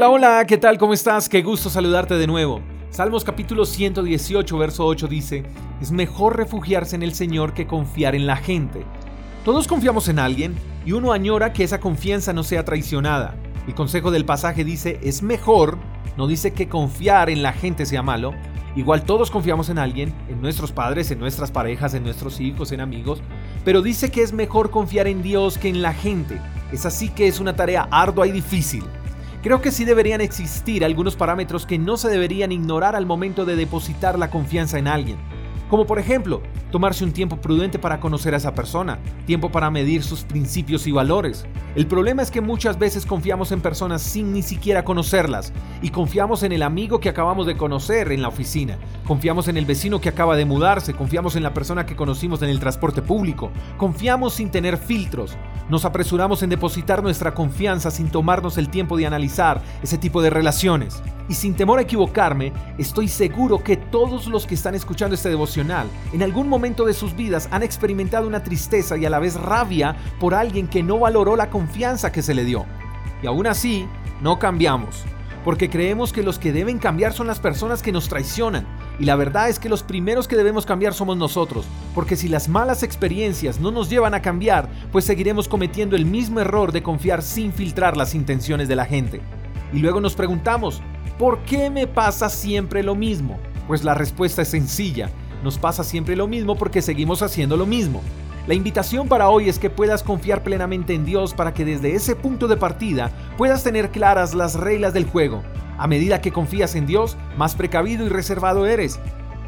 Hola, hola, ¿qué tal? ¿Cómo estás? Qué gusto saludarte de nuevo. Salmos capítulo 118, verso 8 dice, es mejor refugiarse en el Señor que confiar en la gente. Todos confiamos en alguien y uno añora que esa confianza no sea traicionada. El consejo del pasaje dice, es mejor, no dice que confiar en la gente sea malo, Igual todos confiamos en alguien, en nuestros padres, en nuestras parejas, en nuestros hijos, en amigos, pero dice que es mejor confiar en Dios que en la gente. Es así que es una tarea ardua y difícil. Creo que sí deberían existir algunos parámetros que no se deberían ignorar al momento de depositar la confianza en alguien. Como por ejemplo, tomarse un tiempo prudente para conocer a esa persona, tiempo para medir sus principios y valores. El problema es que muchas veces confiamos en personas sin ni siquiera conocerlas. Y confiamos en el amigo que acabamos de conocer en la oficina, confiamos en el vecino que acaba de mudarse, confiamos en la persona que conocimos en el transporte público, confiamos sin tener filtros, nos apresuramos en depositar nuestra confianza sin tomarnos el tiempo de analizar ese tipo de relaciones. Y sin temor a equivocarme, estoy seguro que todos los que están escuchando este devocional en algún momento de sus vidas han experimentado una tristeza y a la vez rabia por alguien que no valoró la confianza que se le dio. Y aún así, no cambiamos, porque creemos que los que deben cambiar son las personas que nos traicionan. Y la verdad es que los primeros que debemos cambiar somos nosotros, porque si las malas experiencias no nos llevan a cambiar, pues seguiremos cometiendo el mismo error de confiar sin filtrar las intenciones de la gente. Y luego nos preguntamos, ¿Por qué me pasa siempre lo mismo? Pues la respuesta es sencilla. Nos pasa siempre lo mismo porque seguimos haciendo lo mismo. La invitación para hoy es que puedas confiar plenamente en Dios para que desde ese punto de partida puedas tener claras las reglas del juego. A medida que confías en Dios, más precavido y reservado eres.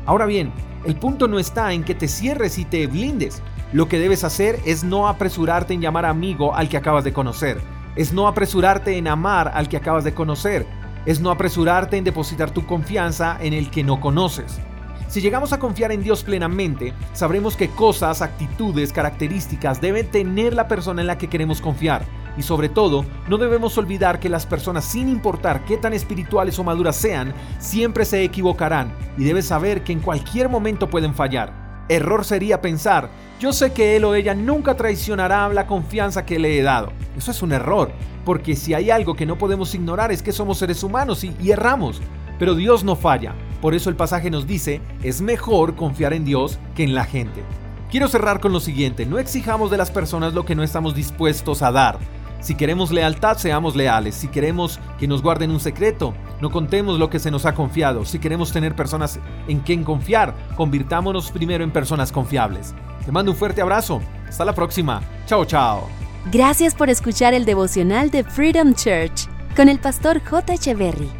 Ahora bien, el punto no está en que te cierres y te blindes. Lo que debes hacer es no apresurarte en llamar amigo al que acabas de conocer. Es no apresurarte en amar al que acabas de conocer es no apresurarte en depositar tu confianza en el que no conoces. Si llegamos a confiar en Dios plenamente, sabremos qué cosas, actitudes, características debe tener la persona en la que queremos confiar. Y sobre todo, no debemos olvidar que las personas, sin importar qué tan espirituales o maduras sean, siempre se equivocarán y debes saber que en cualquier momento pueden fallar. Error sería pensar, yo sé que él o ella nunca traicionará la confianza que le he dado. Eso es un error, porque si hay algo que no podemos ignorar es que somos seres humanos y, erramos, pero Dios no falla. Por eso el pasaje nos dice, es mejor confiar en Dios que en la gente. Quiero cerrar con lo siguiente, no exijamos de las personas lo que no estamos dispuestos a dar. Si queremos lealtad, seamos leales. Si queremos que nos guarden un secreto, no contemos lo que se nos ha confiado. Si queremos tener personas en quien confiar, convirtámonos primero en personas confiables. Te mando un fuerte abrazo. Hasta la próxima. Chao, chao. Gracias por escuchar el devocional de Freedom Church con el pastor J. Echeverry.